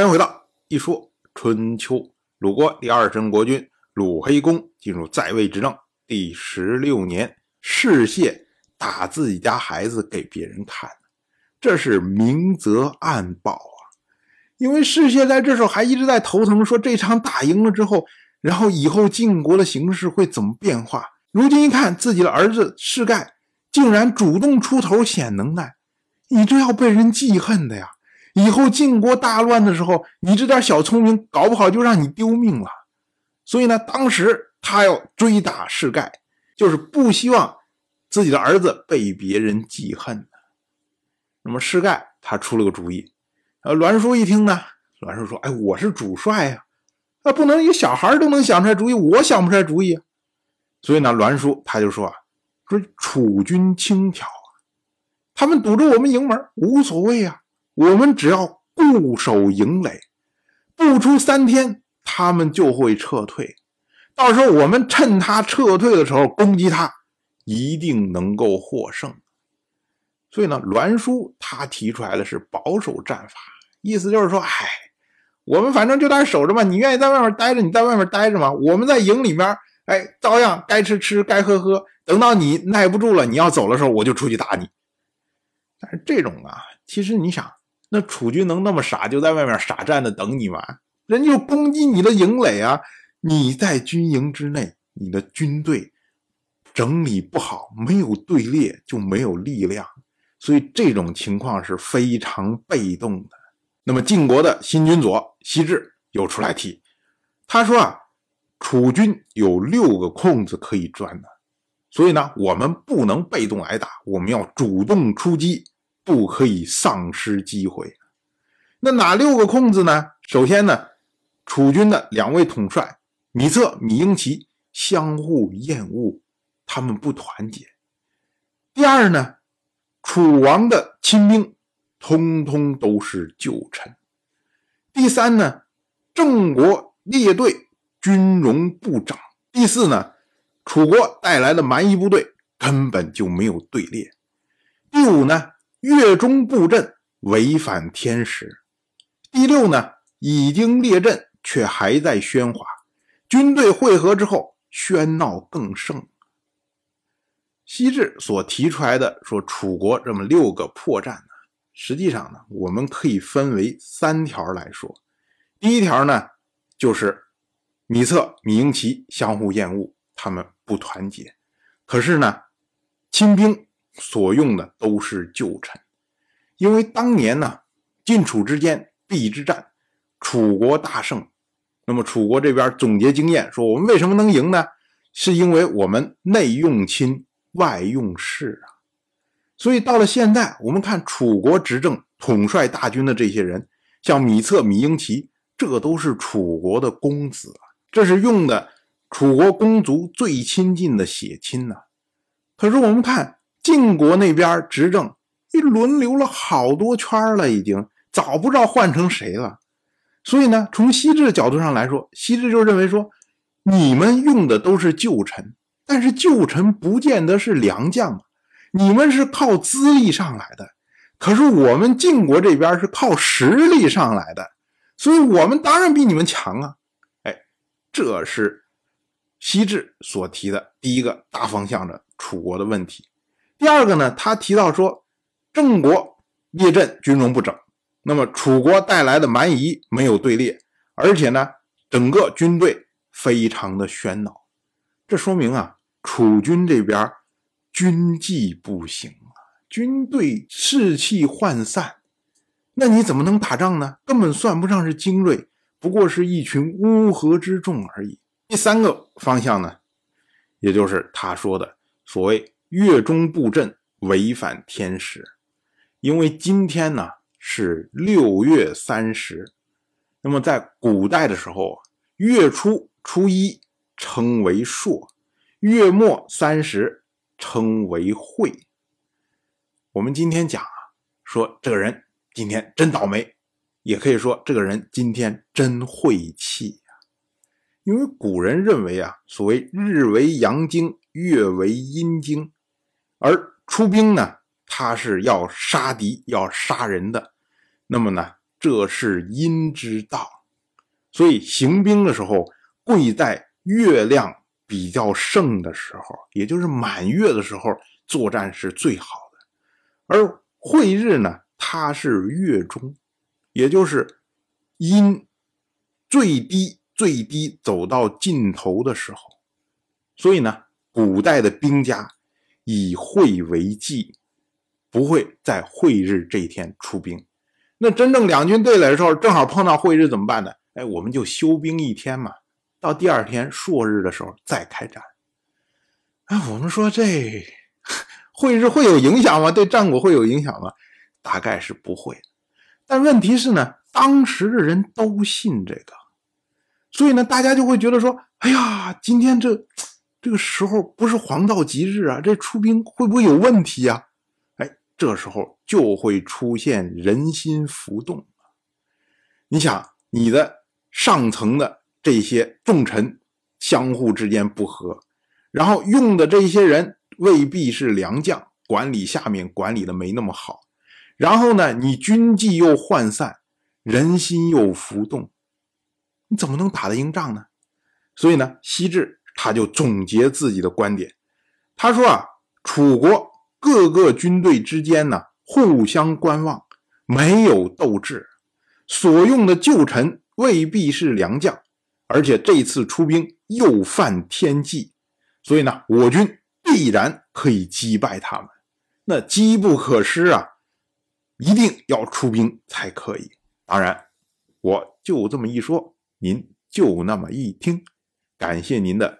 欢迎回到一说春秋。鲁国第二任国君鲁黑公进入在位执政第十六年，世谢打自己家孩子给别人看，这是明则暗报啊。因为世谢在这时候还一直在头疼，说这场打赢了之后，然后以后晋国的形势会怎么变化？如今一看自己的儿子世盖竟然主动出头显能耐，你这要被人记恨的呀！以后晋国大乱的时候，你这点小聪明，搞不好就让你丢命了。所以呢，当时他要追打世盖，就是不希望自己的儿子被别人记恨。那么世盖他出了个主意，呃，栾书一听呢，栾书说：“哎，我是主帅呀，那不能一个小孩都能想出来主意，我想不出来主意。”所以呢，栾书他就说：“啊，说楚军轻佻啊，他们堵着我们营门，无所谓啊。”我们只要固守营垒，不出三天，他们就会撤退。到时候我们趁他撤退的时候攻击他，一定能够获胜。所以呢，栾书他提出来的是保守战法，意思就是说，哎，我们反正就在守着嘛，你愿意在外面待着，你在外面待着嘛。我们在营里面，哎，照样该吃吃，该喝喝。等到你耐不住了，你要走的时候，我就出去打你。但是这种啊，其实你想。那楚军能那么傻，就在外面傻站着等你吗？人就攻击你的营垒啊！你在军营之内，你的军队整理不好，没有队列就没有力量，所以这种情况是非常被动的。那么晋国的新君佐西至又出来提，他说啊，楚军有六个空子可以钻的，所以呢，我们不能被动挨打，我们要主动出击。不可以丧失机会。那哪六个空子呢？首先呢，楚军的两位统帅米策、米英奇相互厌恶，他们不团结。第二呢，楚王的亲兵通通都是旧臣。第三呢，郑国列队军容不整。第四呢，楚国带来的蛮夷部队根本就没有队列。第五呢？月中布阵违反天时。第六呢，已经列阵却还在喧哗。军队汇合之后，喧闹更盛。西至所提出来的说楚国这么六个破绽呢，实际上呢，我们可以分为三条来说。第一条呢，就是米策、米英奇相互厌恶，他们不团结。可是呢，亲兵。所用的都是旧臣，因为当年呢晋楚之间邲之战，楚国大胜。那么楚国这边总结经验说，我们为什么能赢呢？是因为我们内用亲，外用士啊。所以到了现在，我们看楚国执政统帅大军的这些人，像米策、米英奇，这都是楚国的公子啊，这是用的楚国公族最亲近的血亲呐。可是我们看。晋国那边执政，一轮流了好多圈了，已经早不知道换成谁了。所以呢，从西至的角度上来说，西至就认为说，你们用的都是旧臣，但是旧臣不见得是良将你们是靠资历上来的，可是我们晋国这边是靠实力上来的，所以我们当然比你们强啊！哎，这是西至所提的第一个大方向的楚国的问题。第二个呢，他提到说，郑国列阵军容不整，那么楚国带来的蛮夷没有队列，而且呢，整个军队非常的喧闹，这说明啊，楚军这边军纪不行啊，军队士气涣散，那你怎么能打仗呢？根本算不上是精锐，不过是一群乌合之众而已。第三个方向呢，也就是他说的所谓。月中布阵违反天时，因为今天呢是六月三十，那么在古代的时候，月初初一称为朔，月末三十称为晦。我们今天讲啊，说这个人今天真倒霉，也可以说这个人今天真晦气呀。因为古人认为啊，所谓日为阳经，月为阴经。而出兵呢，他是要杀敌、要杀人的。那么呢，这是阴之道。所以行兵的时候，贵在月亮比较盛的时候，也就是满月的时候作战是最好的。而晦日呢，它是月中，也就是阴最低最低走到尽头的时候。所以呢，古代的兵家以晦为忌，不会在晦日这一天出兵。那真正两军对垒的时候，正好碰到晦日怎么办呢？哎，我们就休兵一天嘛，到第二天朔日的时候再开战。哎，我们说这会日会有影响吗？对战果会有影响吗？大概是不会。但问题是呢，当时的人都信这个，所以呢，大家就会觉得说，哎呀，今天这这个时候不是黄道吉日啊，这出兵会不会有问题呀？哎，这时候就会出现人心浮动。你想，你的。上层的这些重臣相互之间不和，然后用的这些人未必是良将，管理下面管理的没那么好。然后呢，你军纪又涣散，人心又浮动，你怎么能打得赢仗呢？所以呢，西至他就总结自己的观点，他说啊，楚国各个军队之间呢互相观望，没有斗志，所用的旧臣。未必是良将，而且这次出兵又犯天际，所以呢，我军必然可以击败他们。那机不可失啊，一定要出兵才可以。当然，我就这么一说，您就那么一听。感谢您的